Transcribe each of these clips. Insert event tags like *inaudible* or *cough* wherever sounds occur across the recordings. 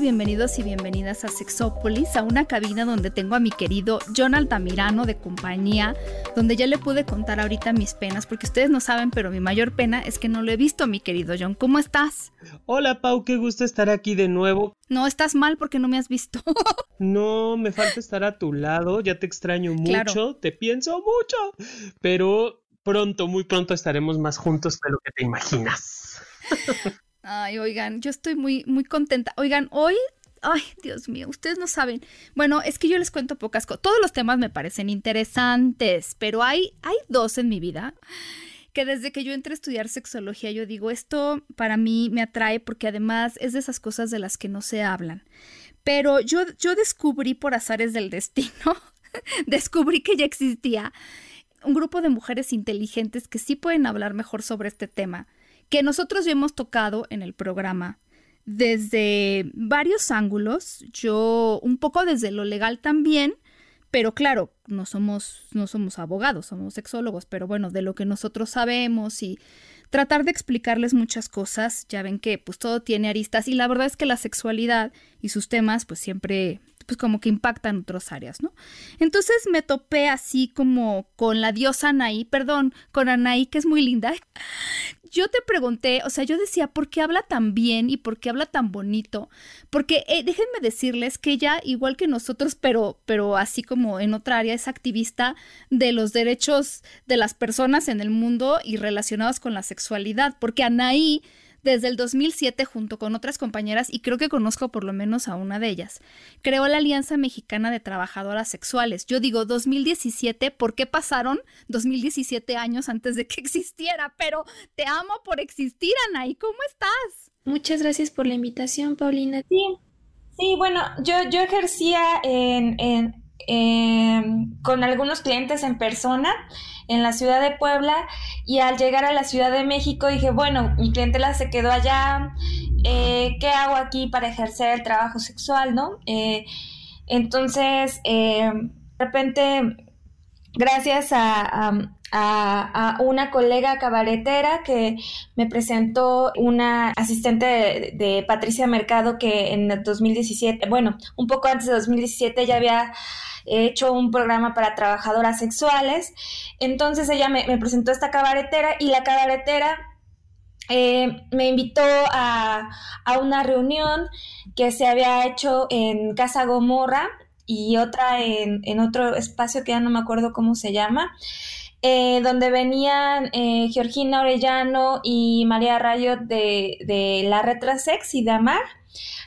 Bienvenidos y bienvenidas a Sexópolis, a una cabina donde tengo a mi querido John Altamirano de compañía, donde ya le pude contar ahorita mis penas, porque ustedes no saben, pero mi mayor pena es que no lo he visto, mi querido John. ¿Cómo estás? Hola, Pau, qué gusto estar aquí de nuevo. No, estás mal porque no me has visto. *laughs* no, me falta estar a tu lado, ya te extraño mucho, te pienso mucho, pero pronto, muy pronto estaremos más juntos de lo que te imaginas. *laughs* Ay, oigan, yo estoy muy, muy contenta. Oigan, hoy Ay, Dios mío, ustedes no saben. Bueno, es que yo les cuento pocas cosas. Todos los temas me parecen interesantes, pero hay, hay dos en mi vida que desde que yo entré a estudiar sexología, yo digo, esto para mí me atrae porque además es de esas cosas de las que no se hablan. Pero yo, yo descubrí por azares del destino, *laughs* descubrí que ya existía un grupo de mujeres inteligentes que sí pueden hablar mejor sobre este tema que nosotros ya hemos tocado en el programa desde varios ángulos, yo un poco desde lo legal también, pero claro, no somos, no somos abogados, somos sexólogos, pero bueno, de lo que nosotros sabemos y tratar de explicarles muchas cosas, ya ven que pues todo tiene aristas y la verdad es que la sexualidad y sus temas pues siempre pues como que impactan otras áreas, ¿no? Entonces me topé así como con la diosa Anaí, perdón, con Anaí, que es muy linda, yo te pregunté, o sea, yo decía, ¿por qué habla tan bien y por qué habla tan bonito? Porque eh, déjenme decirles que ella, igual que nosotros, pero, pero así como en otra área, es activista de los derechos de las personas en el mundo y relacionados con la sexualidad, porque Anaí desde el 2007 junto con otras compañeras, y creo que conozco por lo menos a una de ellas. Creó la Alianza Mexicana de Trabajadoras Sexuales. Yo digo 2017 porque pasaron 2017 años antes de que *laughs* existiera, pero te amo por existir, Anaí. ¿Cómo estás? Muchas gracias por la invitación, Paulina. Sí, sí, bueno, yo, yo ejercía en, en, con algunos clientes en persona en la ciudad de Puebla y al llegar a la Ciudad de México dije, bueno, mi clientela se quedó allá, eh, ¿qué hago aquí para ejercer el trabajo sexual, no? Eh, entonces, eh, de repente, gracias a, una colega cabaretera que me presentó una asistente de, Patricia Mercado que en el 2017, bueno, un poco antes de 2017 ya había he hecho un programa para trabajadoras sexuales. Entonces ella me, presentó esta cabaretera y la cabaretera eh, me invitó a, una reunión que se había hecho en Casa Gomorra y otra en, otro espacio que ya no me acuerdo cómo se llama. Eh, donde venían eh, Georgina Orellano y María Rayo de, de la Retrasex y de Amar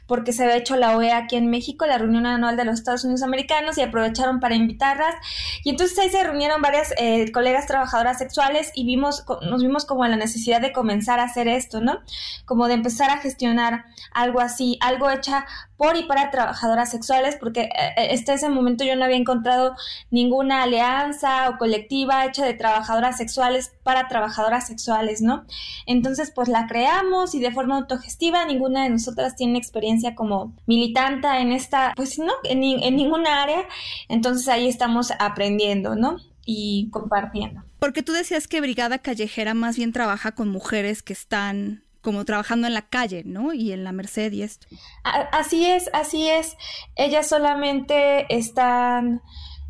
porque se había hecho la OEA aquí en México, la reunión anual de los Estados Unidos Americanos, y aprovecharon para invitarlas. Y entonces ahí se reunieron varias eh, colegas trabajadoras sexuales y vimos, nos vimos como en la necesidad de comenzar a hacer esto, ¿no? Como de empezar a gestionar algo así, algo hecha por y para trabajadoras sexuales, porque hasta eh, ese momento yo no había encontrado ninguna alianza o colectiva hecha de trabajadoras sexuales para trabajadoras sexuales, ¿no? Entonces, pues la creamos y de forma autogestiva, ninguna de nosotras tiene experiencia como militanta en esta, pues no, en, en ninguna área, entonces ahí estamos aprendiendo, ¿no? Y compartiendo. Porque tú decías que Brigada Callejera más bien trabaja con mujeres que están como trabajando en la calle, ¿no? Y en la Merced y esto. Así es, así es. Ellas solamente están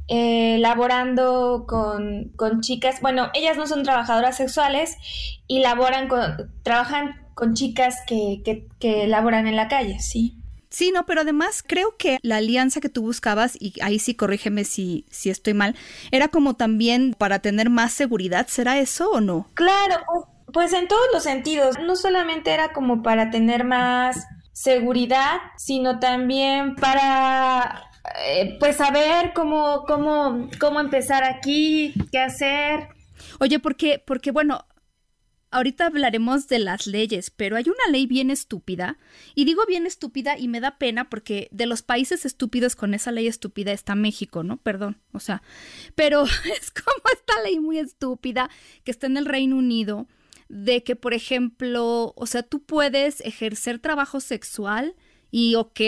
eh, laborando con, con, chicas, bueno, ellas no son trabajadoras sexuales y laboran con, trabajan con chicas que, que, que laboran en la calle, sí. Sí, no, pero además creo que la alianza que tú buscabas, y ahí sí corrígeme si, si estoy mal, era como también para tener más seguridad, ¿será eso o no? Claro, pues, en todos los sentidos, no solamente era como para tener más seguridad, sino también para eh, pues saber cómo, cómo, cómo empezar aquí, qué hacer. Oye, porque, porque bueno, ahorita hablaremos de las leyes, pero hay una ley bien estúpida, y digo bien estúpida y me da pena porque de los países estúpidos con esa ley estúpida está México, ¿no? Perdón, o sea, pero *laughs* es como esta ley muy estúpida que está en el Reino Unido, de que, por ejemplo, o sea, tú puedes ejercer trabajo sexual y ok,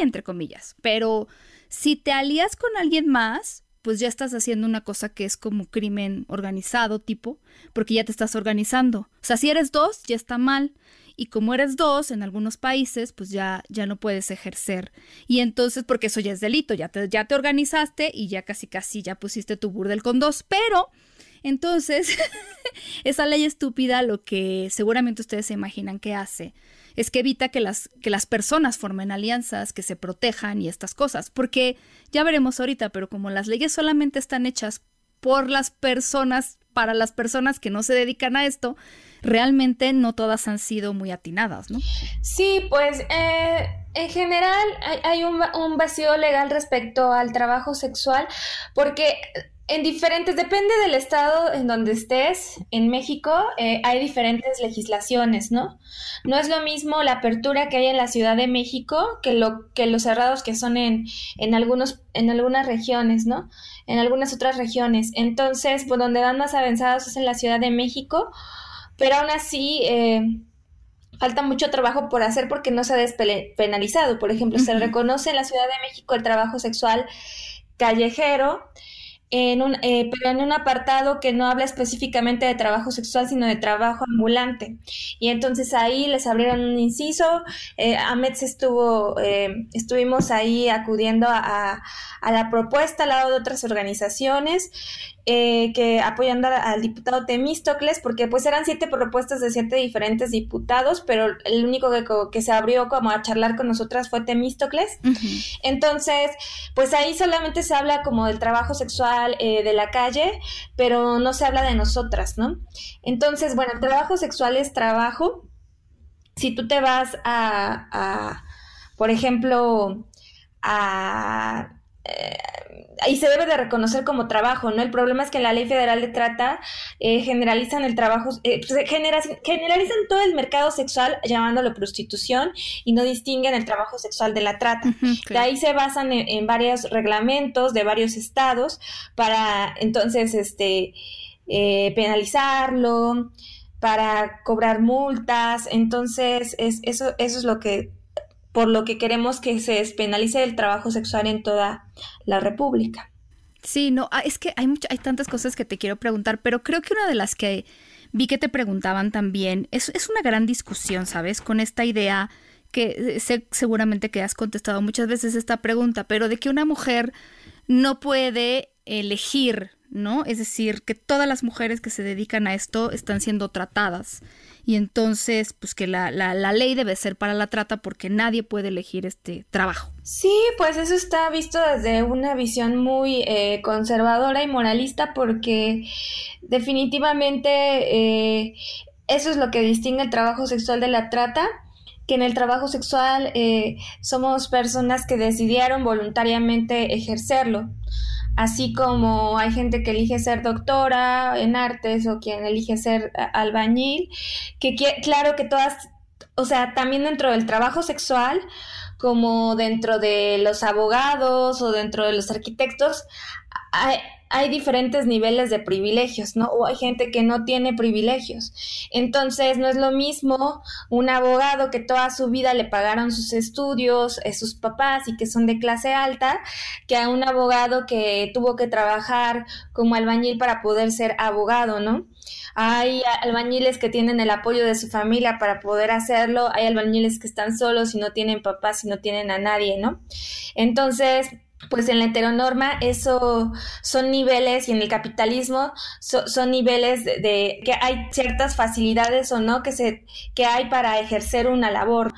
entre comillas, pero si te alías con alguien más, pues ya estás haciendo una cosa que es como crimen organizado tipo, porque ya te estás organizando. O sea, si eres dos, ya está mal. Y como eres dos en algunos países, pues ya, ya no puedes ejercer. Y entonces, porque eso ya es delito, ya te, ya te organizaste y ya casi casi ya pusiste tu burdel con dos. Pero, entonces, *laughs* esa ley estúpida lo que seguramente ustedes se imaginan que hace es que evita que las, que las personas formen alianzas, que se protejan y estas cosas. Porque ya veremos ahorita, pero como las leyes solamente están hechas por las personas, para las personas que no se dedican a esto, realmente no todas han sido muy atinadas, ¿no? Sí, pues eh, en general hay, un, un, vacío legal respecto al trabajo sexual, porque en diferentes, depende del estado en donde estés, en México eh, hay diferentes legislaciones, ¿no? No es lo mismo la apertura que hay en la Ciudad de México que, lo, que los cerrados que son en, en, algunos, en algunas regiones, ¿no? En algunas otras regiones. Entonces, por donde van más avanzados es en la Ciudad de México, pero aún así... Eh, falta mucho trabajo por hacer porque no se ha despenalizado. Por ejemplo, se reconoce en la Ciudad de México el trabajo sexual callejero, en un, eh, pero en un apartado que no habla específicamente de trabajo sexual, sino de trabajo ambulante. Y entonces ahí les abrieron un inciso. Eh, Ahmed estuvo, eh, estuvimos ahí acudiendo a, a, la propuesta al lado de otras organizaciones eh, que apoyando al diputado Temístocles, porque pues eran siete propuestas de siete diferentes diputados, pero el único que, que se abrió como a charlar con nosotras fue Temístocles. Entonces, pues ahí solamente se habla como del trabajo sexual eh, de la calle, pero no se habla de nosotras, ¿no? Entonces, bueno, el trabajo sexual es trabajo. Si tú te vas a, a por ejemplo, a eh, y se debe de reconocer como trabajo, ¿no? El problema es que en la ley federal de trata eh, generalizan el trabajo, eh, pues, generalizan todo el mercado sexual llamándolo prostitución y no distinguen el trabajo sexual de la trata. De ahí se basan en, varios reglamentos de varios estados para entonces este eh, penalizarlo, para cobrar multas. Entonces, es, eso, eso es lo que por lo que queremos que se despenalice el trabajo sexual en toda la República. Sí, no, ah, es que hay, hay tantas cosas que te quiero preguntar, pero creo que una de las que vi que te preguntaban también es, es una gran discusión, ¿sabes? Con esta idea que sé seguramente que has contestado muchas veces esta pregunta, pero de que una mujer no puede elegir, ¿no? Es decir, que todas las mujeres que se dedican a esto están siendo tratadas y entonces pues que la, la, la, ley debe ser para la trata porque nadie puede elegir este trabajo. Sí, pues eso está visto desde una visión muy eh, conservadora y moralista porque definitivamente eh, eso es lo que distingue el trabajo sexual de la trata que en el trabajo sexual eh, somos personas que decidieron voluntariamente ejercerlo así como hay gente que elige ser doctora en artes o quien elige ser albañil, que claro que todas, o sea, también dentro del trabajo sexual, como dentro de los abogados o dentro de los arquitectos, hay, hay diferentes niveles de privilegios, ¿no? O hay gente que no tiene privilegios. Entonces, no es lo mismo un abogado que toda su vida le pagaron sus estudios, eh, sus papás y que son de clase alta, que a un abogado que tuvo que trabajar como albañil para poder ser abogado, ¿no? Hay albañiles que tienen el apoyo de su familia para poder hacerlo, hay albañiles que están solos y no tienen papás y no tienen a nadie, ¿no? Entonces, pues en la heteronorma eso son niveles y en el capitalismo son niveles de, que hay ciertas facilidades o no que se que hay para ejercer una labor.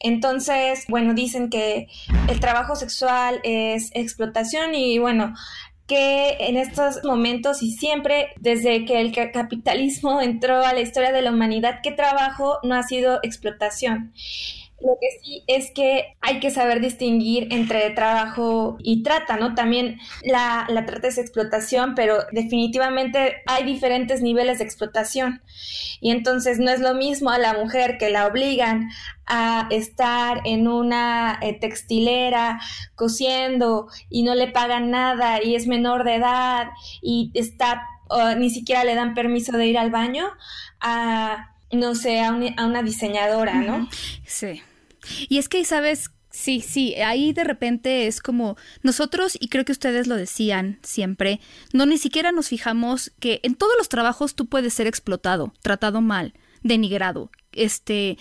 Entonces, bueno, dicen que el trabajo sexual es explotación y bueno, que en estos momentos y siempre desde que el capitalismo *laughs* entró a la historia de la humanidad, ¿qué trabajo no ha sido explotación? Lo que sí es que hay que saber distinguir entre trabajo y trata, ¿no? También la, la trata es explotación, pero definitivamente hay diferentes niveles de explotación. Y entonces no es lo mismo a la mujer que la obligan a estar en una eh, textilera cosiendo y no le pagan nada y es menor de edad y está ni siquiera le dan permiso de ir al baño a no sé, a, una diseñadora, ¿no? Sí. Y es que, ¿sabes? Sí, sí, ahí de repente es como nosotros, y creo que ustedes lo decían siempre, no ni siquiera nos fijamos que en todos los trabajos tú puedes ser explotado, tratado mal, denigrado, este,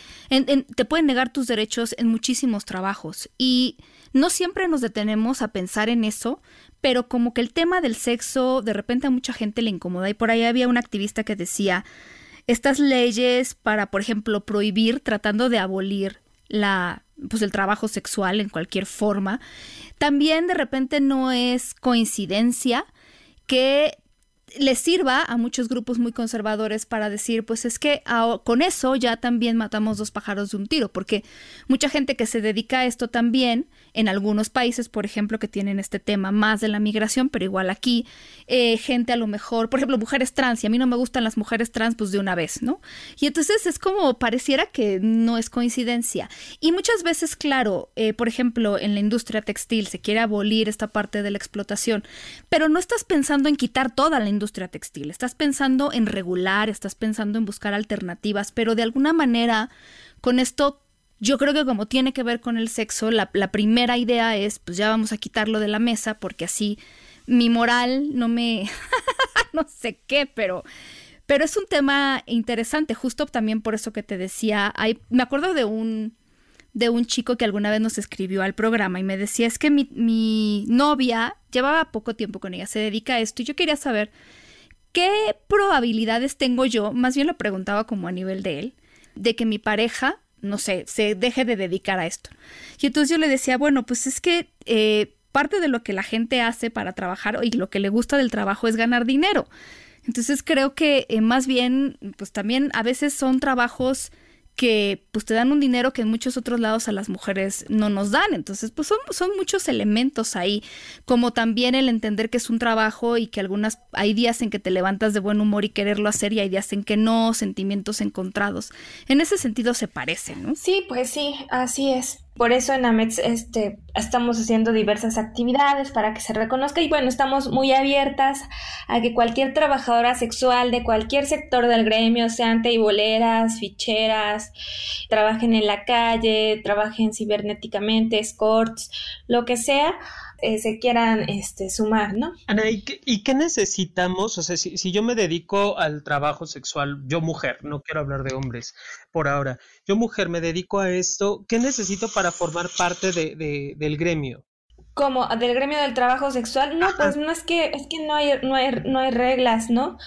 te pueden negar tus derechos en muchísimos trabajos. Y no siempre nos detenemos a pensar en eso, pero como que el tema del sexo de repente a mucha gente le incomoda. Y por ahí había un activista que decía, estas leyes para, por ejemplo, prohibir, tratando de abolir la, pues el trabajo sexual en cualquier forma, también de repente no es coincidencia que le sirva a muchos grupos muy conservadores para decir, pues es que con eso ya también matamos dos pájaros de un tiro, porque mucha gente que se dedica a esto también, en algunos países, por ejemplo, que tienen este tema más de la migración, pero igual aquí, eh, gente a lo mejor, por ejemplo, mujeres trans, y a mí no me gustan las mujeres trans, pues de una vez, ¿no? Y entonces es como pareciera que no es coincidencia. Y muchas veces, claro, eh, por ejemplo, en la industria textil se quiere abolir esta parte de la explotación, pero no estás pensando en quitar toda la industria textil, estás pensando en regular, estás pensando en buscar alternativas, pero de alguna manera con esto yo creo que como tiene que ver con el sexo, la, primera idea es, pues ya vamos a quitarlo de la mesa porque así mi moral no me... *laughs* no sé qué, pero... Pero es un tema interesante, justo también por eso que te decía, hay, me acuerdo de un, de un chico que alguna vez nos escribió al programa y me decía, es que mi, mi novia llevaba poco tiempo con ella, se dedica a esto y yo quería saber qué probabilidades tengo yo, más bien lo preguntaba como a nivel de él, de que mi pareja no sé, se deje de dedicar a esto. Y entonces yo le decía, bueno, pues es que eh, parte de lo que la gente hace para trabajar y lo que le gusta del trabajo es ganar dinero. Entonces creo que eh, más bien, pues también a veces son trabajos que pues te dan un dinero que en muchos otros lados a las mujeres no nos dan. Entonces, pues son, son muchos elementos ahí, como también el entender que es un trabajo y que algunas, hay días en que te levantas de buen humor y quererlo hacer y hay días en que no, sentimientos encontrados. En ese sentido se parecen, ¿no? Sí, pues sí, así es. Por eso en AMETS este, estamos haciendo diversas actividades para que se reconozca. Y bueno, estamos muy abiertas a que cualquier trabajadora sexual de cualquier sector del gremio, sean teiboleras, ficheras, trabajen en la calle, trabajen cibernéticamente, escorts, lo que sea, eh, se quieran este, sumar, ¿no? Ana, ¿y qué, necesitamos? O sea, si, yo me dedico al trabajo sexual, yo mujer, no quiero hablar de hombres por ahora, yo mujer me dedico a esto, ¿qué necesito para formar parte de, del gremio? ¿Cómo? ¿Del gremio del trabajo sexual? No, pues no es que, es que no hay, no hay, no hay reglas, ¿no?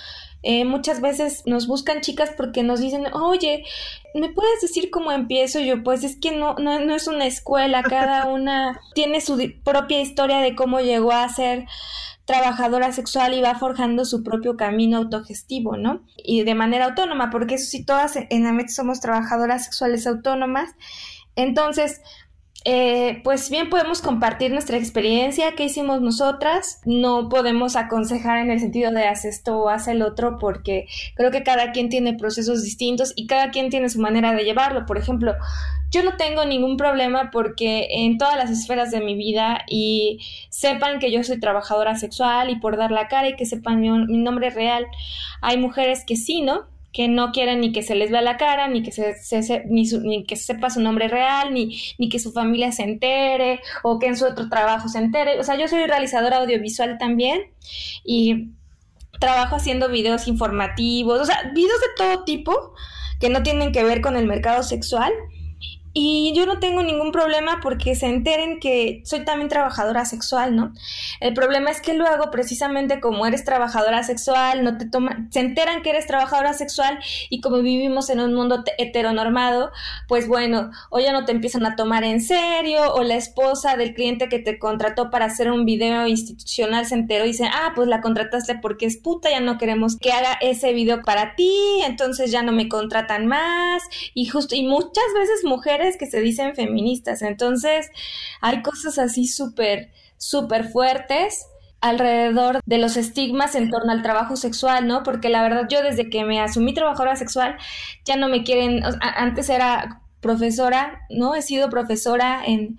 Eh, muchas veces nos buscan chicas porque nos dicen, oye, ¿me puedes decir cómo empiezo? Yo, pues es que no, no, no es una escuela, cada *laughs* una tiene su propia historia de cómo llegó a ser trabajadora sexual y va forjando su propio camino autogestivo, ¿no? Y de manera autónoma, porque eso sí, todas en AMET somos trabajadoras sexuales autónomas. Entonces, eh, pues bien podemos compartir nuestra experiencia, qué hicimos nosotras. No podemos aconsejar en el sentido de haz esto o haz el otro, porque creo que cada quien tiene procesos distintos y cada quien tiene su manera de llevarlo. Por ejemplo, yo no tengo ningún problema porque en todas las esferas de mi vida y sepan que yo soy trabajadora sexual y por dar la cara y que sepan mi, mi nombre real, hay mujeres que sí, ¿no? Que no quieren ni que se les vea la cara, ni que se, ni, que sepa su nombre real, ni, ni que su familia se entere, o que en su otro trabajo se entere. O sea, yo soy realizadora audiovisual también y trabajo haciendo videos informativos, o sea, videos de todo tipo que no tienen que ver con el mercado sexual y yo no tengo ningún problema porque se enteren que soy también trabajadora sexual, ¿no? El problema es que luego, precisamente como eres trabajadora sexual, no te toman, se enteran que eres trabajadora sexual y como vivimos en un mundo heteronormado, pues bueno, o ya no te empiezan a tomar en serio, o la esposa del cliente que te contrató para hacer un video institucional se enteró y dice, ah, pues la contrataste porque es puta, ya no queremos que haga ese video para ti, entonces ya no me contratan más, y justo, y muchas veces mujeres que se dicen feministas. Entonces, hay cosas así súper, súper fuertes alrededor de los estigmas en torno al trabajo sexual, ¿no? Porque la verdad yo desde que me asumí trabajadora sexual ya no me quieren, antes era profesora, ¿no? He sido profesora en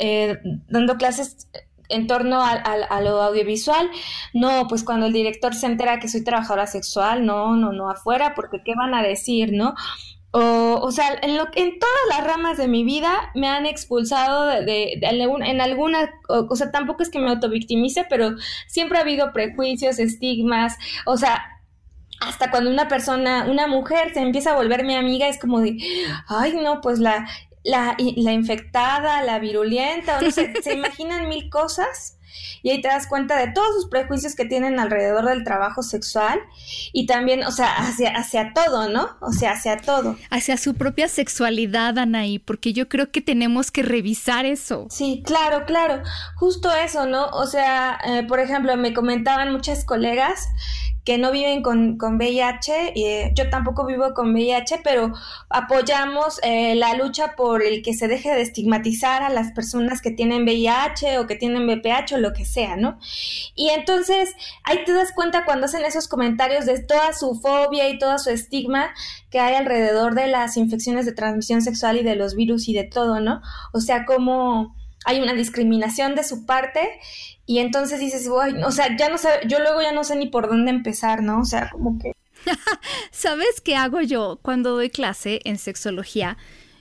eh, dando clases en torno a, lo audiovisual, no, pues cuando el director se entera que soy trabajadora sexual, no, no, no, afuera, porque qué van a decir, ¿no? O, o sea, en, lo, en todas las ramas de mi vida me han expulsado de, en alguna, o, o, sea, tampoco es que me autovictimice, pero siempre ha habido prejuicios, estigmas, o sea, hasta cuando una persona, una mujer se empieza a volver mi amiga, es como de, ay, no, pues la, la, la infectada, la virulenta, o no sé, se *laughs* imaginan mil cosas y ahí te das cuenta de todos sus prejuicios que tienen alrededor del trabajo sexual y también, o sea, hacia, hacia todo, ¿no? O sea, hacia todo. Hacia su propia sexualidad, Anaí, porque yo creo que tenemos que revisar eso. Sí, claro, claro, justo eso, ¿no? O sea, eh, por ejemplo, me comentaban muchas colegas que no viven con, con VIH, eh, yo tampoco vivo con VIH, pero apoyamos eh, la lucha por el que se deje de estigmatizar a las personas que tienen VIH o que tienen VPH o lo que sea, ¿no? Y entonces ahí te das cuenta cuando hacen esos comentarios de toda su fobia y todo su estigma que hay alrededor de las infecciones de transmisión sexual y de los virus y de todo, ¿no? O sea, como hay una discriminación de su parte y entonces dices, o sea, ya no sé, yo luego ya no sé ni por dónde empezar, ¿no? O sea, como que... *laughs* ¿Sabes qué hago yo cuando doy clase en sexología?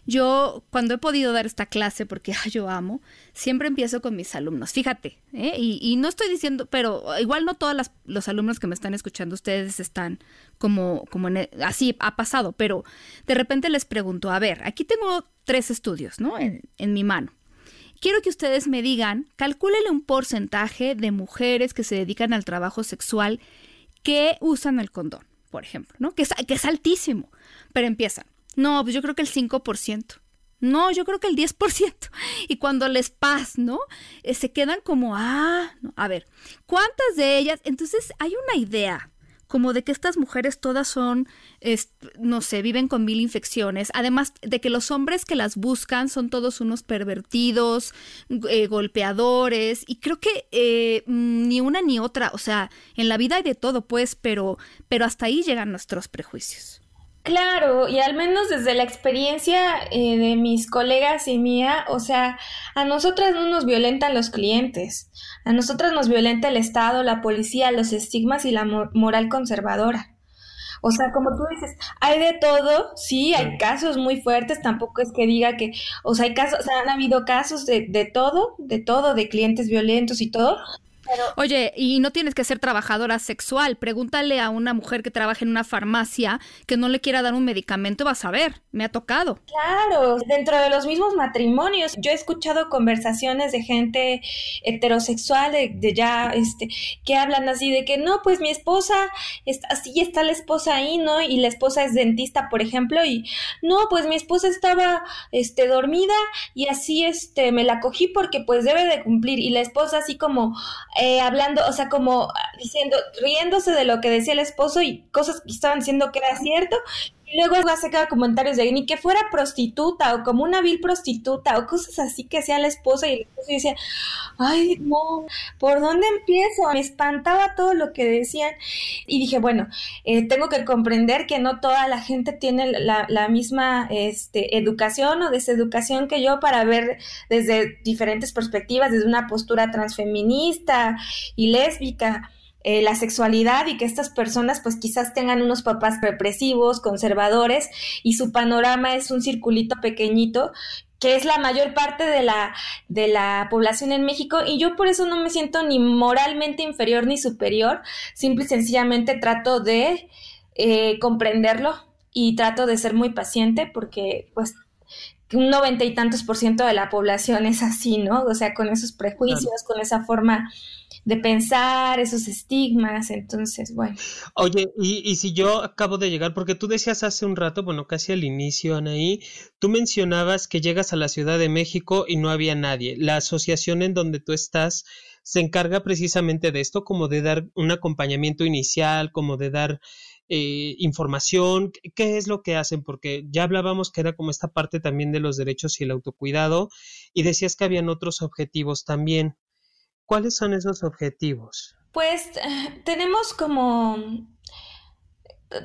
Yo, cuando he podido dar esta clase, porque yo amo, siempre empiezo con mis alumnos. Fíjate, ¿eh? y, no estoy diciendo, pero igual no todos los alumnos que me están escuchando, ustedes están como, como e, así ha pasado, pero de repente les pregunto, a ver, aquí tengo tres estudios, ¿no? En, en mi mano quiero que ustedes me digan, calcúlenle un porcentaje de mujeres que se dedican al trabajo sexual que usan el condón, por ejemplo, ¿no? Que es, altísimo. Pero empiezan, no, pues yo creo que el 5%. No, yo creo que el 10%. Y cuando les pasa, ¿no? Eh, se quedan como, ah, no. a ver, ¿cuántas de ellas? Entonces hay una idea como de que estas mujeres todas son, no sé, viven con mil infecciones, además de que los hombres que las buscan son todos unos pervertidos, eh, golpeadores, y creo que eh, ni una ni otra, o sea, en la vida hay de todo, pues, pero, pero hasta ahí llegan nuestros prejuicios. Claro, y al menos desde la experiencia eh, de mis colegas y mía, o sea, a nosotras no nos violentan los clientes, a nosotras nos violenta el Estado, la policía, los estigmas y la moral conservadora. O sea, como tú dices, hay de todo, sí, hay casos muy fuertes, tampoco es que diga que, o sea, hay casos, o sea, han habido casos de, de todo, de todo, de clientes violentos y todo, Oye, y no tienes que ser trabajadora sexual. Pregúntale a una mujer que trabaja en una farmacia que no le quiera dar un medicamento, vas a ver, me ha tocado. Claro, dentro de los mismos matrimonios, yo he escuchado conversaciones de gente heterosexual, de, ya, este, que hablan así de que no, pues mi esposa, está, así está la esposa ahí, ¿no? Y la esposa es dentista, por ejemplo, y no, pues mi esposa estaba, este, dormida y así, este, me la cogí porque pues debe de cumplir. Y la esposa así como, eh, hablando, o sea, como diciendo, riéndose de lo que decía el esposo y cosas que estaban diciendo que era cierto, y luego sacar comentarios de ni que fuera prostituta o como una vil prostituta o cosas así que hacía la esposa y el esposo decía, ay, no, ¿por dónde empiezo? Me espantaba todo lo que decían y dije, bueno, eh, tengo que comprender que no toda la gente tiene la, la misma este, educación o deseducación que yo para ver desde diferentes perspectivas, desde una postura transfeminista y lésbica. Eh, la sexualidad y que estas personas pues quizás tengan unos papás represivos, conservadores y su panorama es un circulito pequeñito que es la mayor parte de la, de la población en México y yo por eso no me siento ni moralmente inferior ni superior, simple y sencillamente trato de eh, comprenderlo y trato de ser muy paciente porque pues un noventa y tantos por ciento de la población es así, ¿no? O sea, con esos prejuicios, con esa forma de pensar, esos estigmas, entonces, bueno. Oye, y, y, si yo acabo de llegar, porque tú decías hace un rato, bueno, casi al inicio, Anaí, tú mencionabas que llegas a la Ciudad de México y no había nadie. La asociación en donde tú estás se encarga precisamente de esto, como de dar un acompañamiento inicial, como de dar eh, información? ¿Qué es lo que hacen? Porque ya hablábamos que era como esta parte también de los derechos y el autocuidado y decías que habían otros objetivos también. ¿Cuáles son esos objetivos? Pues eh, tenemos como,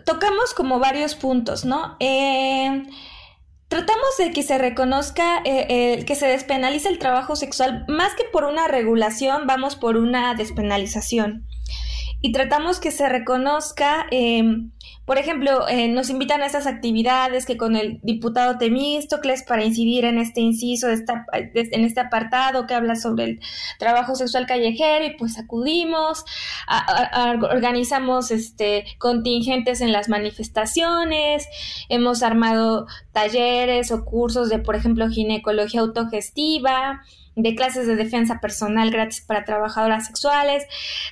tocamos como varios puntos, ¿no? Eh, tratamos de que se reconozca, eh, que se despenalice el trabajo sexual, más que por una regulación, vamos por una despenalización y tratamos que se reconozca, em, por ejemplo, eh, nos invitan a estas actividades que con el diputado Temístocles para incidir en este inciso, en este apartado que habla sobre el trabajo sexual callejero y pues acudimos, organizamos este, contingentes en las manifestaciones, hemos armado talleres o cursos de, por ejemplo, ginecología autogestiva, de clases de defensa personal gratis para trabajadoras sexuales.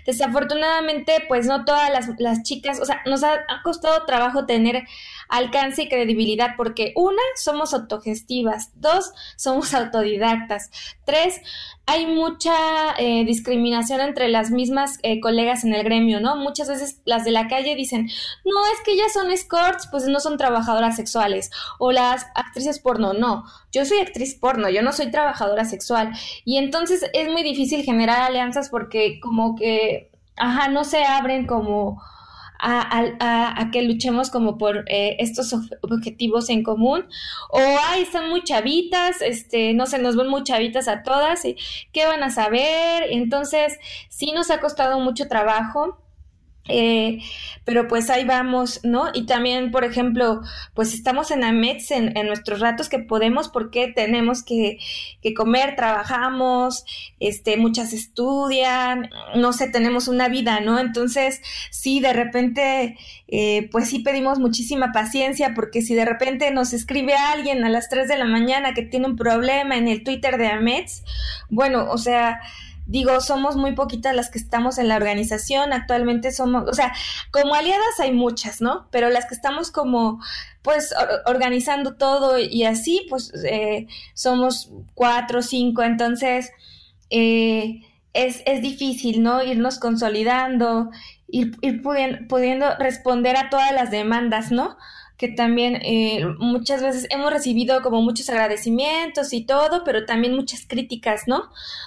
Desafortunadamente, pues no todas las, las chicas, o sea, nos ha, ha, costado trabajo tener alcance y credibilidad porque una, somos autogestivas, dos, somos autodidactas, tres, hay mucha eh, discriminación entre las mismas eh, colegas en el gremio, ¿no? Muchas veces las de la calle dicen, no, es que ellas son escorts, pues no son trabajadoras sexuales, o las actrices porno, no, yo soy actriz porno, yo no soy trabajadora sexual, y entonces es muy difícil generar alianzas porque como que, ajá, no se abren como a, que luchemos como por eh, estos objetivos en común. O, ay, están muy chavitas, este, no sé, nos ven muy chavitas a todas, ¿qué van a saber? Entonces, sí nos ha costado mucho trabajo. Eh, pero pues ahí vamos, ¿no? Y también, por ejemplo, pues estamos en AMETS en, en nuestros ratos que podemos porque tenemos que, que, comer, trabajamos, este, muchas estudian, no sé, tenemos una vida, ¿no? Entonces, sí, de repente, eh, pues sí pedimos muchísima paciencia porque si de repente nos escribe alguien a las 3 de la mañana que tiene un problema en el Twitter de AMETS, bueno, o sea, digo, somos muy poquitas las que estamos en la organización, actualmente somos, o sea, como aliadas hay muchas, ¿no? Pero las que estamos como, pues, organizando todo y así, pues, eh, somos cuatro cinco, entonces, eh, es, es, difícil, ¿no? Irnos consolidando, ir, ir pudiendo responder a todas las demandas, ¿no? Que también eh, muchas veces hemos recibido como muchos agradecimientos y todo, pero también muchas críticas, ¿no?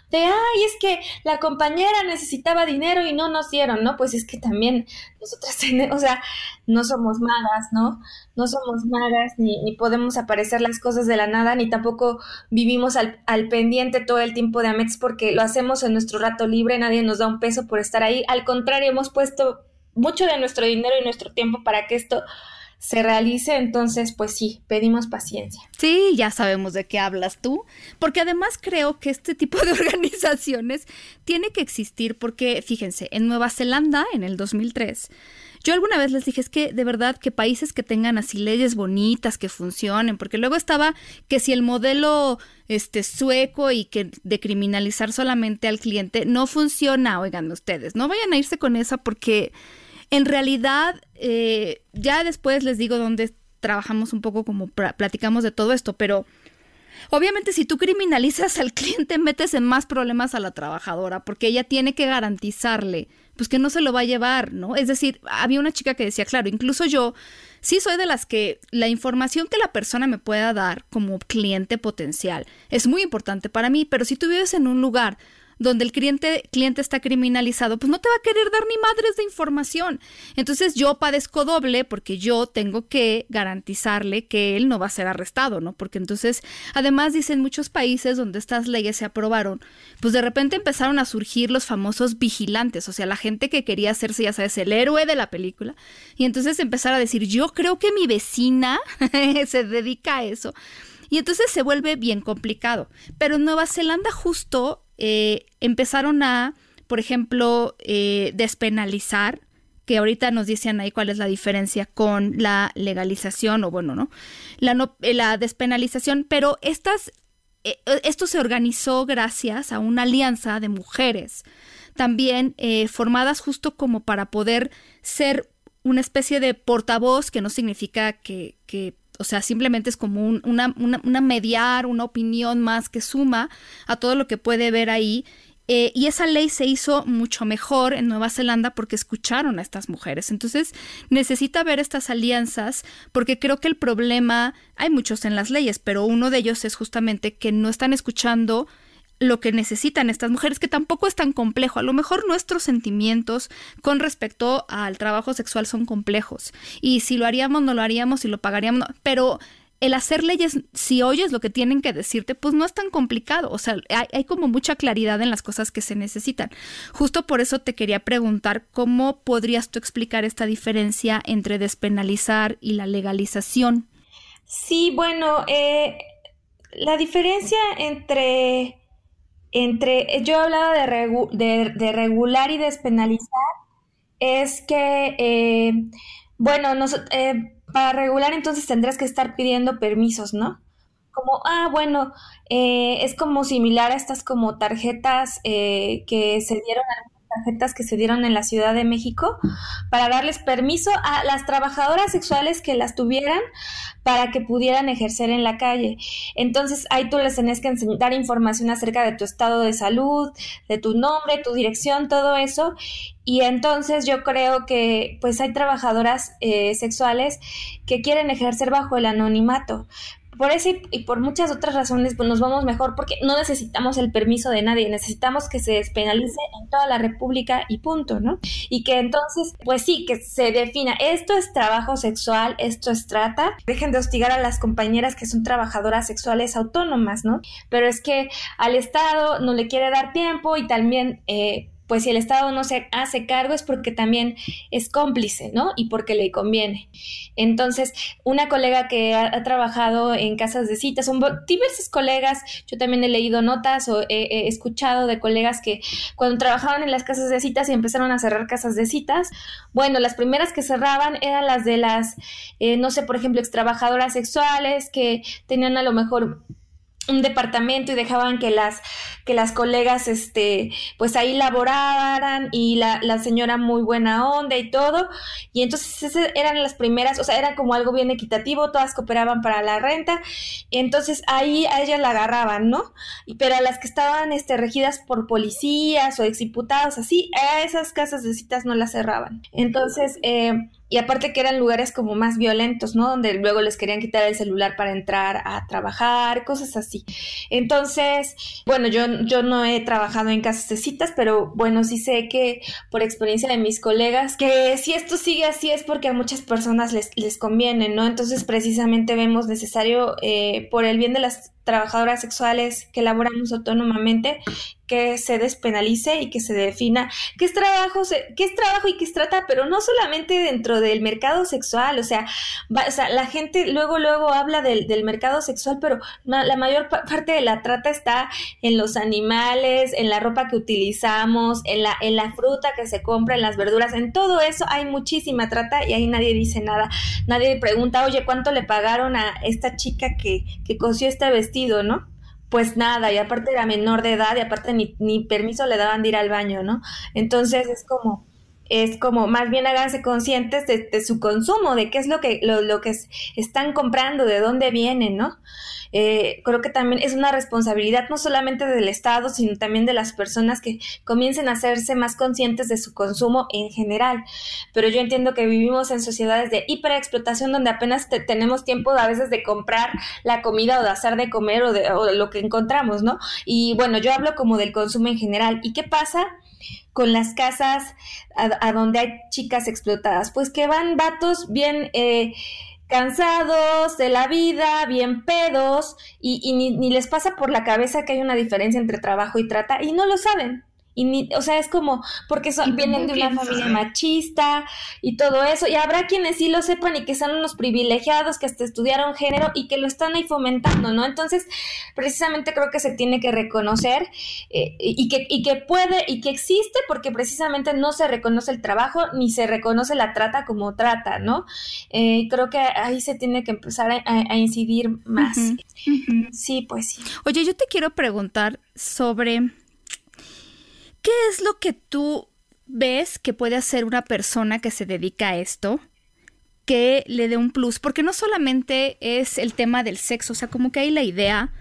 De, ay, es que la compañera necesitaba dinero y no nos dieron, ¿no? Pues es que también nosotras *laughs* tenemos, o sea, no somos magas, ¿no? No somos magas, ni, ni podemos aparecer las cosas de la nada, ni tampoco vivimos al, al pendiente todo el tiempo de Amets porque lo hacemos en nuestro rato libre, nadie nos da un peso por estar ahí. Al contrario, hemos puesto mucho de nuestro dinero y nuestro tiempo para que esto se realice, entonces pues sí, pedimos paciencia. Sí, ya sabemos de qué hablas tú, porque además creo que este tipo de *laughs* organizaciones tiene que existir porque, fíjense, en Nueva Zelanda, en el 2003, yo alguna vez les dije, es que de verdad que países que tengan así leyes bonitas, que funcionen, porque luego estaba que si el modelo este sueco y que de criminalizar solamente al cliente no funciona, oigan ustedes, no vayan a irse con esa porque en realidad, eh, ya después les digo dónde trabajamos un poco como platicamos de todo esto, pero obviamente si tú criminalizas al cliente metes en más problemas a la trabajadora porque ella tiene que garantizarle pues que no se lo va a llevar, ¿no? Es decir, había una chica que decía, claro, incluso yo sí soy de las que la información que la persona me pueda dar como cliente potencial es muy importante para mí, pero si tú vives en un lugar donde el cliente, cliente está criminalizado, pues no te va a querer dar ni madres de información. Entonces yo padezco doble porque yo tengo que garantizarle que él no va a ser arrestado, ¿no? Porque entonces, además dicen muchos países donde estas leyes se aprobaron, pues de repente empezaron a surgir los famosos vigilantes, o sea, la gente que quería hacerse, ya sabes, el héroe de la película. Y entonces empezar a decir, yo creo que mi vecina *laughs* se dedica a eso. Y entonces se vuelve bien complicado. Pero en Nueva Zelanda justo eh, empezaron a, por ejemplo, eh, despenalizar, que ahorita nos dicen ahí cuál es la diferencia con la legalización, o bueno, ¿no? La, eh, la despenalización, pero estas, esto se organizó gracias a una alianza de mujeres, también formadas justo como para poder ser una especie de portavoz, que no significa que, que o sea, simplemente es como una, una, una, mediar, una opinión más que suma a todo lo que puede ver ahí Eh, y esa ley se hizo mucho mejor en Nueva Zelanda porque escucharon a estas mujeres. Entonces necesita ver estas alianzas porque creo que el problema, hay muchos en las leyes, pero uno de ellos es justamente que no están escuchando lo que necesitan estas mujeres, que tampoco es tan complejo. A lo mejor nuestros sentimientos con respecto al trabajo sexual son complejos. Y si lo haríamos, no lo haríamos, si lo pagaríamos, no. pero el hacer leyes, si oyes lo que tienen que decirte, pues no es tan complicado. O sea, hay, como mucha claridad en las cosas que se necesitan. Justo por eso te quería preguntar cómo podrías tú explicar esta diferencia entre despenalizar y la legalización. Sí, bueno, eh, la diferencia entre, entre, yo hablaba de, de, regular y despenalizar, es que, eh, bueno, nos, eh, para regular entonces tendrás que estar pidiendo permisos, ¿no? Como, ah, bueno, eh, es como similar a estas como tarjetas eh, que se dieron a tarjetas que se dieron en la Ciudad de México para darles permiso a las trabajadoras sexuales que las tuvieran para que pudieran ejercer en la calle. Entonces ahí tú les tenés que dar información acerca de tu estado de salud, de tu nombre, tu dirección, todo eso. Y entonces yo creo que pues hay trabajadoras eh, sexuales que quieren ejercer bajo el anonimato, por eso y, por muchas otras razones pues nos vamos mejor porque no necesitamos el permiso de nadie, necesitamos que se despenalice en toda la República y punto, ¿no? Y que entonces, pues sí, que se defina, esto es trabajo sexual, esto es trata, dejen de hostigar a las compañeras que son trabajadoras sexuales autónomas, ¿no? Pero es que al Estado no le quiere dar tiempo y también... Eh, pues si el Estado no se hace cargo es porque también es cómplice, ¿no? Y porque le conviene. Entonces, una colega que ha, trabajado en casas de citas, son diversos colegas, yo también he leído notas o he, escuchado de colegas que cuando trabajaban en las casas de citas y empezaron a cerrar casas de citas, bueno, las primeras que cerraban eran las de las, eh, no sé, por ejemplo, extrabajadoras sexuales que tenían a lo mejor un departamento y dejaban que las que las colegas este pues ahí laboraran y la, la señora muy buena onda y todo. Y entonces esas eran las primeras o sea era como algo bien equitativo todas cooperaban para la renta. Y entonces ahí a ellas la agarraban no pero a las que estaban este regidas por policías o exdiputados así a esas casas de citas no las cerraban. Entonces eh, y aparte que eran lugares como más violentos, ¿no? Donde luego les querían quitar el celular para entrar a trabajar, cosas así. Entonces, bueno, yo, yo no he trabajado en casas de citas, pero bueno, sí sé que por experiencia de mis colegas, que si esto sigue así es porque a muchas personas les, les conviene, ¿no? Entonces, precisamente vemos necesario, eh, por el bien de las trabajadoras sexuales que laboramos autónomamente que se despenalice y que se defina qué es trabajo, qué es trabajo y qué es trata, pero no solamente dentro del mercado sexual, o sea, o sea la gente luego, luego habla del, del mercado sexual, pero la mayor parte de la trata está en los animales, en la ropa que utilizamos, en la, en la fruta que se compra, en las verduras, en todo eso hay muchísima trata y ahí nadie dice nada, nadie pregunta, oye, ¿cuánto le pagaron a esta chica que, que cosió este vestido? ¿No? Pues nada, y aparte era menor de edad y aparte ni, ni permiso le daban de ir al baño, ¿no? Entonces es como, es como más bien háganse conscientes de, su consumo, de qué es lo que, lo, lo que están comprando, de dónde vienen, ¿no? Eh, creo que también es una responsabilidad no solamente del Estado, sino también de las personas que comiencen a hacerse más conscientes de su consumo en general. Pero yo entiendo que vivimos en sociedades de hiperexplotación donde apenas tenemos tiempo a veces de comprar la comida o de hacer de comer o de, o lo que encontramos, ¿no? Y bueno, yo hablo como del consumo en general. ¿Y qué pasa? Con las casas a, donde hay chicas explotadas, pues que van vatos bien eh, cansados de la vida, bien pedos, y, y ni, ni, les pasa por la cabeza que hay una diferencia entre trabajo y trata, y no lo saben. Y ni, o sea, es como, porque son, vienen de una familia machista y todo eso. Y habrá quienes sí lo sepan y que son unos privilegiados que hasta estudiaron género y que lo están ahí fomentando, ¿no? Entonces, precisamente creo que se tiene que reconocer eh, y, que, y que puede y que existe porque precisamente no se reconoce el trabajo ni se reconoce la trata como trata, ¿no? Eh, creo que ahí se tiene que empezar a, incidir más. Sí, pues sí. Oye, yo te quiero preguntar sobre ¿Qué es lo que tú ves que puede hacer una persona que se dedica a esto? que le dé un plus, porque no solamente es el tema del sexo, o sea, como que hay la idea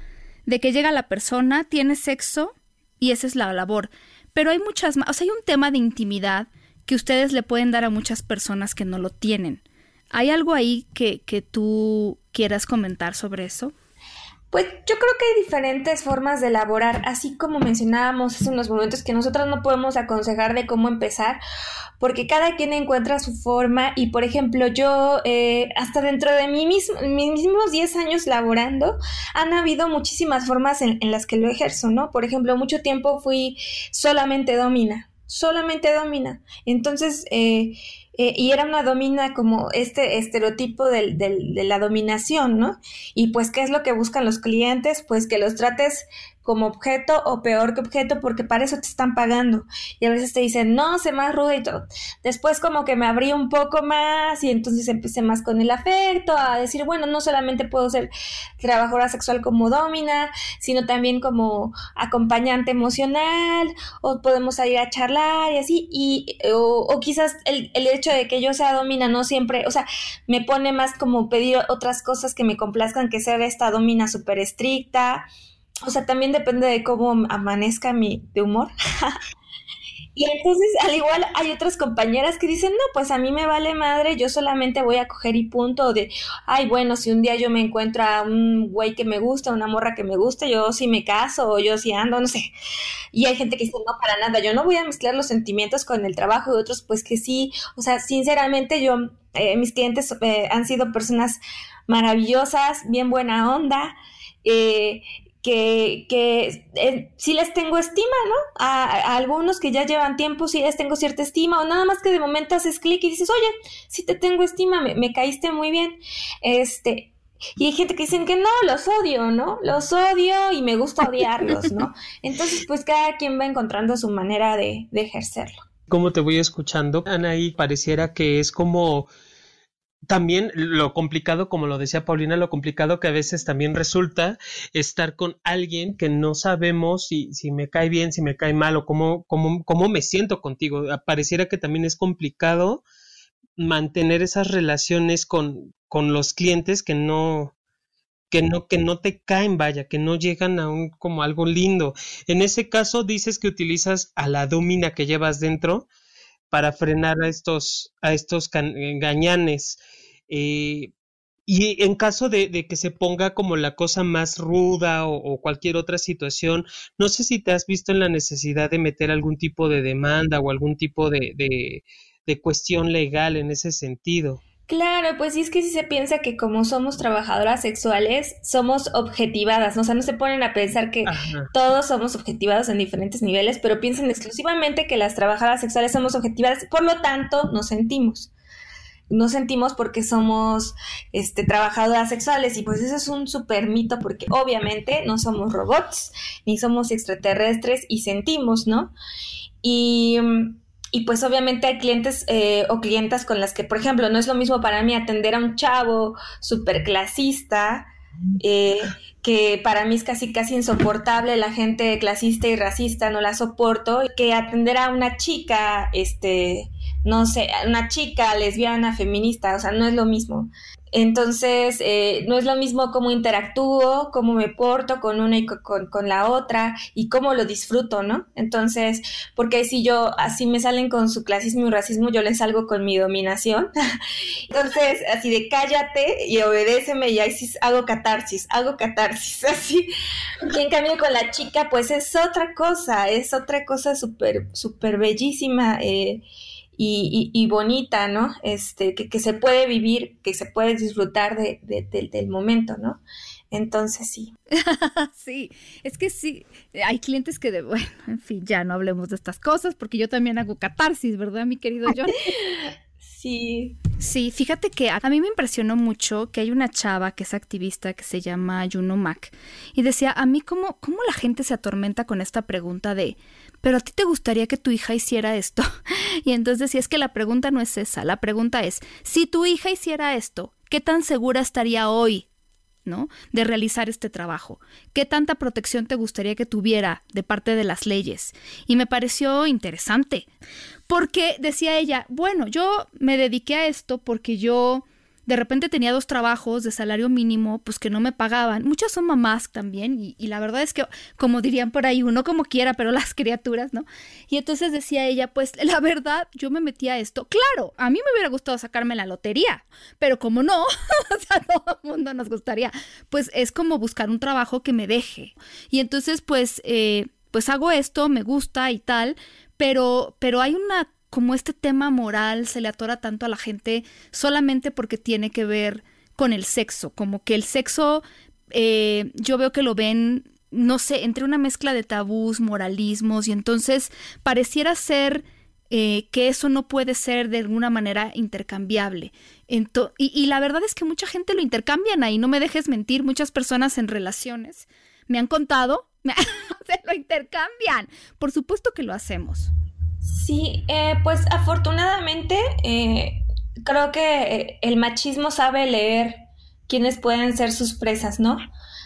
de que llega la persona, tiene sexo y esa es la labor. Pero hay muchas más, o sea, hay un tema de intimidad que ustedes le pueden dar a muchas personas que no lo tienen. ¿Hay algo ahí que, que tú quieras comentar sobre eso? Pues yo creo que hay diferentes formas de elaborar, así como mencionábamos hace unos momentos que nosotros no podemos aconsejar de cómo empezar, porque cada quien encuentra su forma y por ejemplo yo eh, hasta dentro de mí mismo, mis mismos 10 años laborando han habido muchísimas formas en, en las que lo ejerzo, ¿no? Por ejemplo, mucho tiempo fui solamente domina, solamente domina. Entonces, eh, eh, y era una domina como este estereotipo del, del, de la dominación, ¿no? Y pues, ¿qué es lo que buscan los clientes? Pues que los trates como objeto o peor que objeto porque para eso te están pagando. Y a veces te dicen, no, sé más ruda y todo. Después como que me abrí un poco más y entonces empecé más con el afecto, a decir, bueno, no solamente puedo ser trabajadora sexual como domina, sino también como acompañante emocional, o podemos ir a charlar y así. Y, o, o quizás el, el hecho de que yo sea domina no siempre, o sea, me pone más como pedir otras cosas que me complazcan que ser esta domina súper estricta o sea, también depende de cómo amanezca mi humor. *laughs* y entonces, al igual, hay otras compañeras que dicen, no, pues a mí me vale madre, yo solamente voy a coger y punto. de, ay, bueno, si un día yo me encuentro a un güey que me gusta, una morra que me gusta, yo sí me caso, o yo sí ando, no sé. Y hay gente que dice, no, para nada, yo no voy a mezclar los sentimientos con el trabajo de otros, pues que sí. O sea, sinceramente, yo, eh, mis clientes eh, han sido personas maravillosas, bien buena onda. Eh, que, que eh, sí les tengo estima, ¿no? A, algunos que ya llevan tiempo sí les tengo cierta estima, o nada más que de momento haces clic y dices, oye, sí te tengo estima, me, me, caíste muy bien. Este, y hay gente que dicen que no, los odio, ¿no? Los odio y me gusta odiarlos, ¿no? *laughs* Entonces, pues cada quien va encontrando su manera de, de ejercerlo. Como te voy escuchando, Anaí, pareciera que es como también lo complicado, como lo decía Paulina, lo complicado que a veces también resulta estar con alguien que no sabemos si, si me cae bien, si me cae mal o cómo, cómo, cómo me siento contigo. Pareciera que también es complicado mantener esas relaciones con, con los clientes que no, que no, que no te caen, vaya, que no llegan a un como algo lindo. En ese caso dices que utilizas a la domina que llevas dentro para frenar a estos, a estos gañanes. Eh, y en caso de, que se ponga como la cosa más ruda o, cualquier otra situación, no sé si te has visto en la necesidad de meter algún tipo de demanda o algún tipo de, de cuestión legal en ese sentido. Claro, pues sí es que si se piensa que como somos trabajadoras sexuales, somos objetivadas, ¿no? O sea, no se ponen a pensar que Ajá. todos somos objetivados en diferentes niveles, pero piensan exclusivamente que las trabajadoras sexuales somos objetivadas, por lo tanto, nos sentimos. Nos sentimos porque somos este, trabajadoras sexuales y pues eso es un super mito porque obviamente no somos robots ni somos extraterrestres y sentimos, ¿no? Y y pues obviamente hay clientes eh, o clientas con las que, por ejemplo, no es lo mismo para mí atender a un chavo súper clasista, eh, que para mí es casi casi insoportable, la gente clasista y racista no la soporto, que atender a una chica, este, no sé, una chica lesbiana, feminista, o sea, no es lo mismo. Entonces, eh, no es lo mismo cómo interactúo, cómo me porto con una y con, la otra y cómo lo disfruto, ¿no? Entonces, porque si yo así me salen con su clasismo y racismo, yo les salgo con mi dominación. *laughs* Entonces, así de cállate y obedéceme y ahí hago catarsis, hago catarsis, *laughs* así. Y en cambio con la chica, pues es otra cosa, es otra cosa súper, súper bellísima. Eh, y, y, y, bonita, ¿no? Este, que, que, se puede vivir, que se puede disfrutar de, de, de, del momento, ¿no? Entonces sí. *laughs* sí, es que sí, hay clientes que de, bueno, en fin, ya no hablemos de estas cosas porque yo también hago catarsis, ¿verdad, mi querido John? *laughs* sí. Sí, fíjate que a mí me impresionó mucho que hay una chava que es activista que se llama Juno Mac y decía, a mí cómo, cómo la gente se atormenta con esta pregunta de, pero a ti te gustaría que tu hija hiciera esto. *laughs* Y entonces si es que la pregunta no es esa, la pregunta es, si tu hija hiciera esto, ¿qué tan segura estaría hoy ¿no? De realizar este trabajo. ¿Qué tanta protección te gustaría que tuviera de parte de las leyes? Y me pareció interesante, porque decía ella, bueno, yo me dediqué a esto porque yo de repente tenía dos trabajos de salario mínimo, pues que no me pagaban. Muchas son mamás también, y, la verdad es que, como dirían por ahí, uno como quiera, pero las criaturas, ¿no? Y entonces decía ella, pues *laughs* la verdad, yo me metí a esto. Claro, a mí me hubiera gustado sacarme la lotería, pero como no, *laughs* o sea, todo el mundo nos gustaría, pues es como buscar un trabajo que me deje. Y entonces, pues, eh, pues hago esto, me gusta y tal, pero, pero hay una como este tema moral se le atora tanto a la gente solamente porque tiene que ver con el sexo, como que el sexo eh, yo veo que lo ven, no sé, entre una mezcla de tabús, moralismos, y entonces pareciera ser eh, que eso no puede ser de alguna manera intercambiable. y, y, la verdad es que mucha gente lo intercambian ahí, no me dejes mentir, muchas personas en relaciones me han contado, *laughs* se lo intercambian. Por supuesto que lo hacemos. Sí, eh, pues afortunadamente eh, creo que eh, el machismo sabe leer quiénes pueden ser sus presas, ¿no?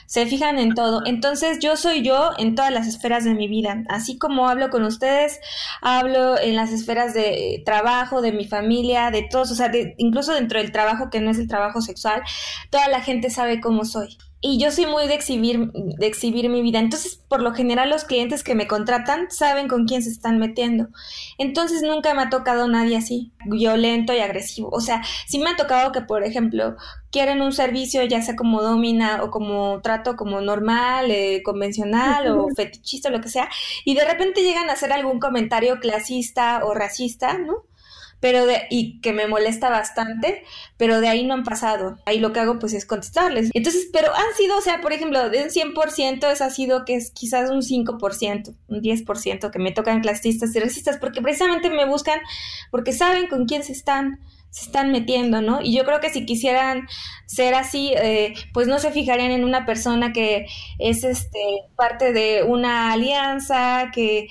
Se fijan en todo. Entonces yo soy yo en todas las esferas de mi vida. Así como hablo con ustedes, hablo en las esferas de trabajo, de mi familia, de todos, o sea, incluso dentro del trabajo que no es el trabajo sexual, toda la gente sabe cómo soy y yo soy muy de exhibir, de exhibir mi vida. Entonces, por lo general, los clientes que me contratan saben con quién se están metiendo. Entonces, nunca me ha tocado nadie así, violento y agresivo. O sea, sí me ha tocado que, por ejemplo, quieren un servicio, ya sea como domina o como trato como normal, eh, convencional o fetichista, lo que sea, y de repente llegan a hacer algún comentario clasista o racista, ¿no? Pero de, y que me molesta bastante, pero de ahí no han pasado. Ahí lo que hago pues es contestarles. Entonces, pero han sido, o sea, por ejemplo, de un 100% eso ha sido que es quizás un 5%, un 10% que me tocan clasistas y racistas, porque precisamente me buscan porque saben con quién se están se están metiendo, ¿no? Y yo creo que si quisieran ser así, eh, pues no se fijarían en una persona que es este parte de una alianza, que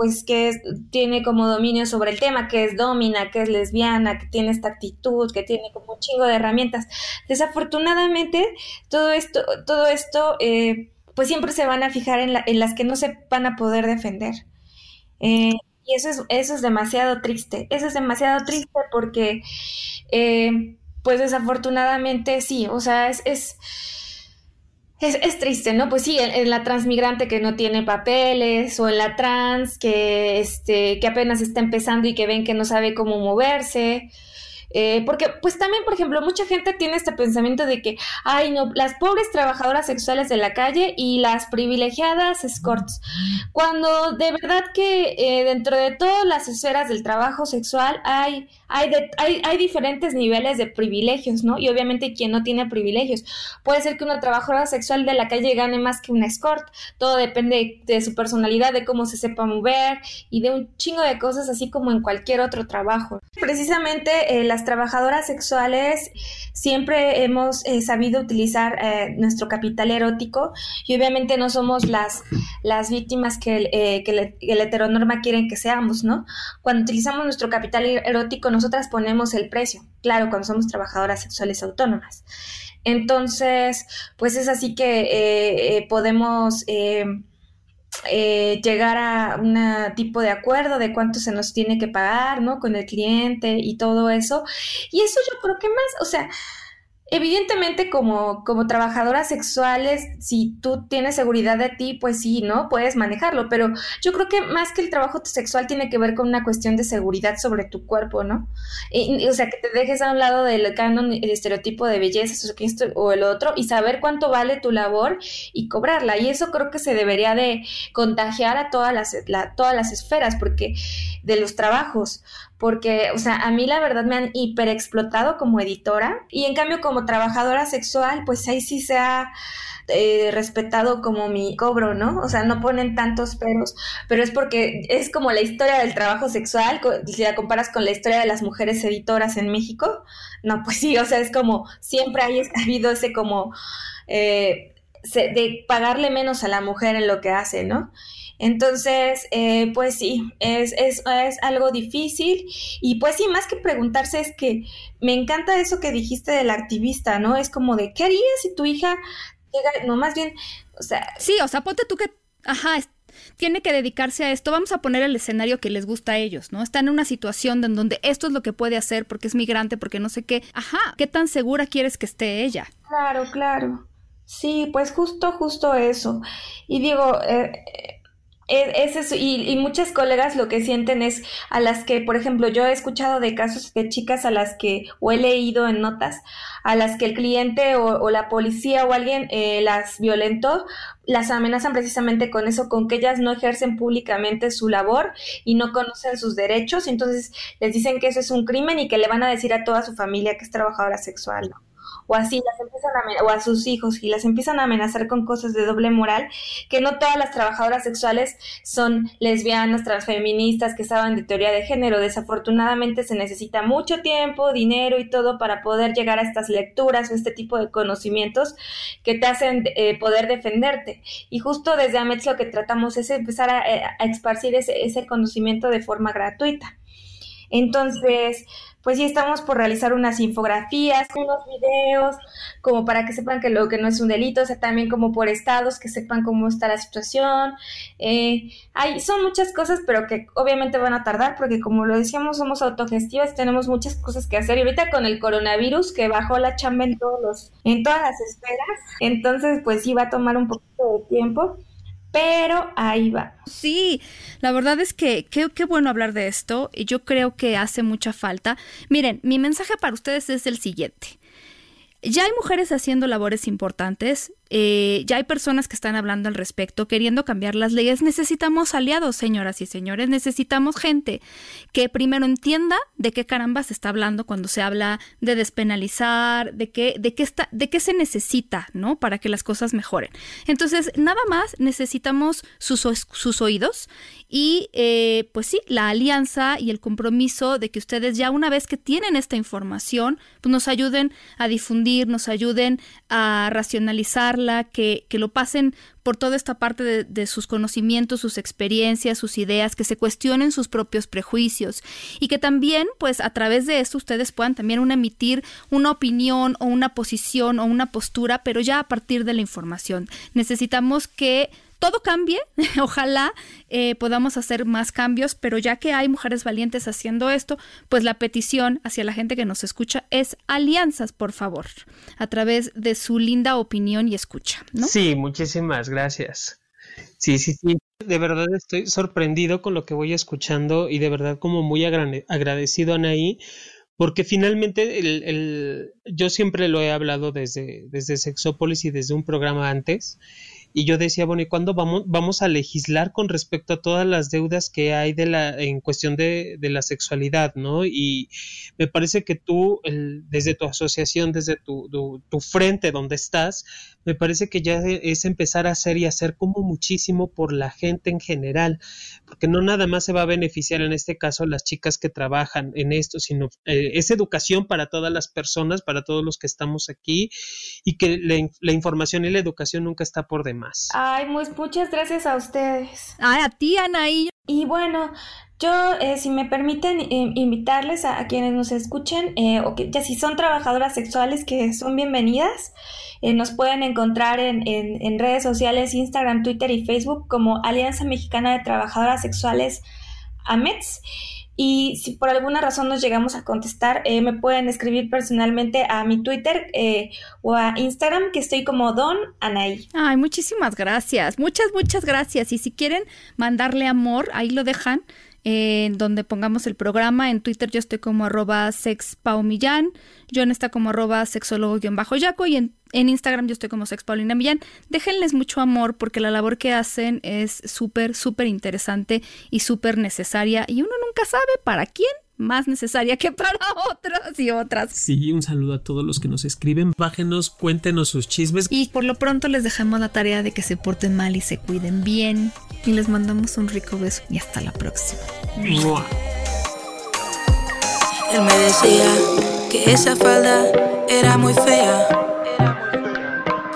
pues que tiene como dominio sobre el tema, que es domina, que es lesbiana, que tiene esta actitud, que tiene como un chingo de herramientas. Desafortunadamente, todo esto, todo esto, eh, pues siempre se van a fijar en, en, las que no se van a poder defender. Eh, y eso es, eso es demasiado triste. Eso es demasiado triste porque, eh, pues desafortunadamente sí, o sea, es, es es, es, triste, ¿no? Pues sí, en, la transmigrante que no tiene papeles o en la trans que, este, que apenas está empezando y que ven que no sabe cómo moverse. Eh, porque, pues también, por ejemplo, mucha gente tiene este pensamiento de que, ay, no, las pobres trabajadoras sexuales de la calle y las privilegiadas escorts. Cuando de verdad que eh, dentro de todas las esferas del trabajo sexual hay, hay, hay, diferentes niveles de privilegios, ¿no? Y obviamente quien no tiene privilegios. Puede ser que una trabajadora sexual de la calle gane más que una escort. Todo depende de su personalidad, de cómo se sepa mover y de un chingo de cosas, así como en cualquier otro trabajo. Precisamente eh, las trabajadoras sexuales siempre hemos eh, sabido utilizar eh, nuestro capital erótico y obviamente no somos las, las víctimas que, eh, que, el heteronorma quieren que seamos, ¿no? Cuando utilizamos nuestro capital erótico, nosotras ponemos el precio, claro, cuando somos trabajadoras sexuales autónomas. Entonces, pues es así que podemos eh, llegar a un tipo de acuerdo de cuánto se nos tiene que pagar, ¿no? Con el cliente y todo eso. Y eso yo creo que más, o sea, Evidentemente, como, como trabajadoras sexuales, si tú tienes seguridad de ti, pues sí, ¿no? Puedes manejarlo, pero yo creo que más que el trabajo sexual tiene que ver con una cuestión de seguridad sobre tu cuerpo, ¿no? o sea, que te dejes a un lado del canon, el estereotipo de belleza o el otro y saber cuánto vale tu labor y cobrarla. Y eso creo que se debería de contagiar a todas las, todas las esferas porque de los trabajos, porque, o sea, a mí la verdad me han hiperexplotado como editora y en cambio como trabajadora sexual, pues ahí sí se ha eh, respetado como mi cobro, ¿no? O sea, no ponen tantos peros, pero es porque es como la historia del trabajo sexual, si la comparas con la historia de las mujeres editoras en México, no, pues sí, o sea, es como siempre hay, ha habido ese como... Eh, de pagarle menos a la mujer en lo que hace, ¿no? Entonces, eh, pues sí, es, es, es, algo difícil y pues sí, más que preguntarse es que me encanta eso que dijiste del activista, ¿no? Es como de, ¿qué harías si tu hija llega, no, más bien, o sea... Sí, o sea, ponte tú que, ajá, tiene que dedicarse a esto. Vamos a poner el escenario que les gusta a ellos, ¿no? Están en una situación en donde esto es lo que puede hacer porque es migrante, porque no sé qué. Ajá, ¿qué tan segura quieres que esté ella? Claro, claro. Sí, pues justo, justo eso. Y digo, eh, es, eso, y, muchas colegas lo que sienten es a las que, por ejemplo, yo he escuchado de casos de chicas a las que, o he leído en notas, a las que el cliente o, la policía o alguien eh, las violentó, las amenazan precisamente con eso, con que ellas no ejercen públicamente su labor y no conocen sus derechos, entonces les dicen que eso es un crimen y que le van a decir a toda su familia que es trabajadora sexual, ¿no? O así las empiezan a o a sus hijos y las empiezan a amenazar con cosas de doble moral, que no todas las trabajadoras sexuales son lesbianas, transfeministas, que saben de teoría de género. Desafortunadamente se necesita mucho tiempo, dinero y todo para poder llegar a estas lecturas o este tipo de conocimientos que te hacen eh, poder defenderte. Y justo desde AMETS lo que tratamos es empezar a, eh, a esparcir ese, ese conocimiento de forma gratuita. Entonces, pues sí estamos por realizar unas infografías, unos videos, como para que sepan que lo que no es un delito, o sea, también como por estados, que sepan cómo está la situación. Eh, hay, son muchas cosas, pero que obviamente van a tardar, porque como lo decíamos, somos autogestivas, tenemos muchas cosas que hacer. Y ahorita con el coronavirus, que bajó la chamba en todos los, en todas las esferas, entonces pues sí va a tomar un poquito de tiempo pero ahí va. Sí, la verdad es que qué, bueno hablar de esto. y Yo creo que hace mucha falta. Miren, mi mensaje para ustedes es el siguiente. Ya hay mujeres haciendo labores importantes, eh, ya hay personas que están hablando al respecto, queriendo cambiar las leyes. Necesitamos aliados, señoras y señores, necesitamos gente que primero entienda de qué caramba se está hablando cuando se habla de despenalizar, de qué, de qué, está, de qué se necesita, ¿no? Para que las cosas mejoren. Entonces, nada más necesitamos sus, sus oídos y, eh, pues sí, la alianza y el compromiso de que ustedes ya una vez que tienen esta información, pues nos ayuden a difundir, nos ayuden a racionalizar que, que lo pasen por toda esta parte de, sus conocimientos, sus experiencias, sus ideas, que se cuestionen sus propios prejuicios y que también, pues a través de esto ustedes puedan también emitir una opinión o una posición o una postura, pero ya a partir de la información. Necesitamos que todo cambie, *laughs* ojalá eh, podamos hacer más cambios, pero ya que hay mujeres valientes haciendo esto, pues la petición hacia la gente que nos escucha es alianzas, por favor, a través de su linda opinión y escucha. ¿no? Sí, muchísimas gracias. Sí, sí, sí. De verdad estoy sorprendido con lo que voy escuchando y de verdad como muy agradecido, Anaí, porque finalmente el, el, yo siempre lo he hablado desde, desde Sexópolis y desde un programa antes, y yo decía, bueno, ¿y cuándo vamos, vamos a legislar con respecto a todas las deudas que hay de la, en cuestión de, de la sexualidad, ¿no? Y me parece que tú, el, desde tu asociación, desde tu, tu, tu, frente donde estás, me parece que ya es empezar a hacer y hacer como muchísimo por la gente en general, porque no nada más se va a beneficiar en este caso las chicas que trabajan en esto, sino eh, es educación para todas las personas, para todos los que estamos aquí, y que la, la información y la educación nunca está por demás. Ay, muchas gracias a ustedes. Ay, a ti, Anaí. Y bueno, yo, eh, si me permiten eh, invitarles a, quienes nos escuchen, eh, o que ya si son trabajadoras sexuales, que son bienvenidas, nos pueden encontrar en, en, redes sociales, Instagram, Twitter y Facebook como Alianza Mexicana de Trabajadoras Sexuales, AMETS. Y si por alguna razón nos llegamos a contestar, eh, me pueden escribir personalmente a mi Twitter eh, o a Instagram, que estoy como Don Anaí. Ay, muchísimas gracias. Muchas, muchas gracias. Y si quieren mandarle amor, ahí lo dejan. En donde pongamos el programa. En Twitter yo estoy como arroba sexpaumillán, John está como arroba sexólogo-yaco y en en Instagram yo estoy como Sex Paulina Millán. Déjenles mucho amor porque la labor que hacen es súper, súper interesante y súper necesaria. Y uno nunca sabe para quién más necesaria que para otras y otras. Sí, un saludo a todos los que nos escriben. Bájenos, cuéntenos sus chismes. Y por lo pronto les dejamos la tarea de que se porten mal y se cuiden bien. Y les mandamos un rico beso y hasta la próxima. Él me decía que esa falda era muy fea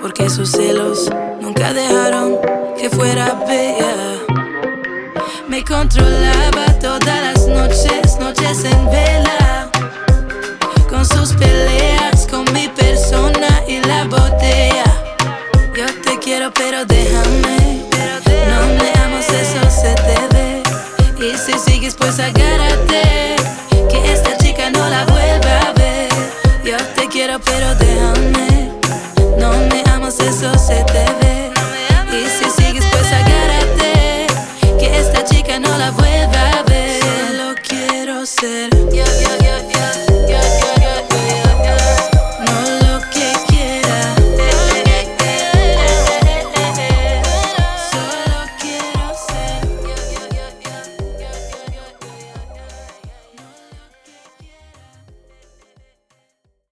porque sus celos nunca dejaron que fuera bella. Me controlaba las en vela, con sus peleas, con mi persona y la botella. Yo te quiero, pero déjame, no neamos eso se te ve. Y si sigues, pues agárrate, que esta chica no la vuelva a ver. Yo te quiero, pero déjame, no neamos eso se te ve. said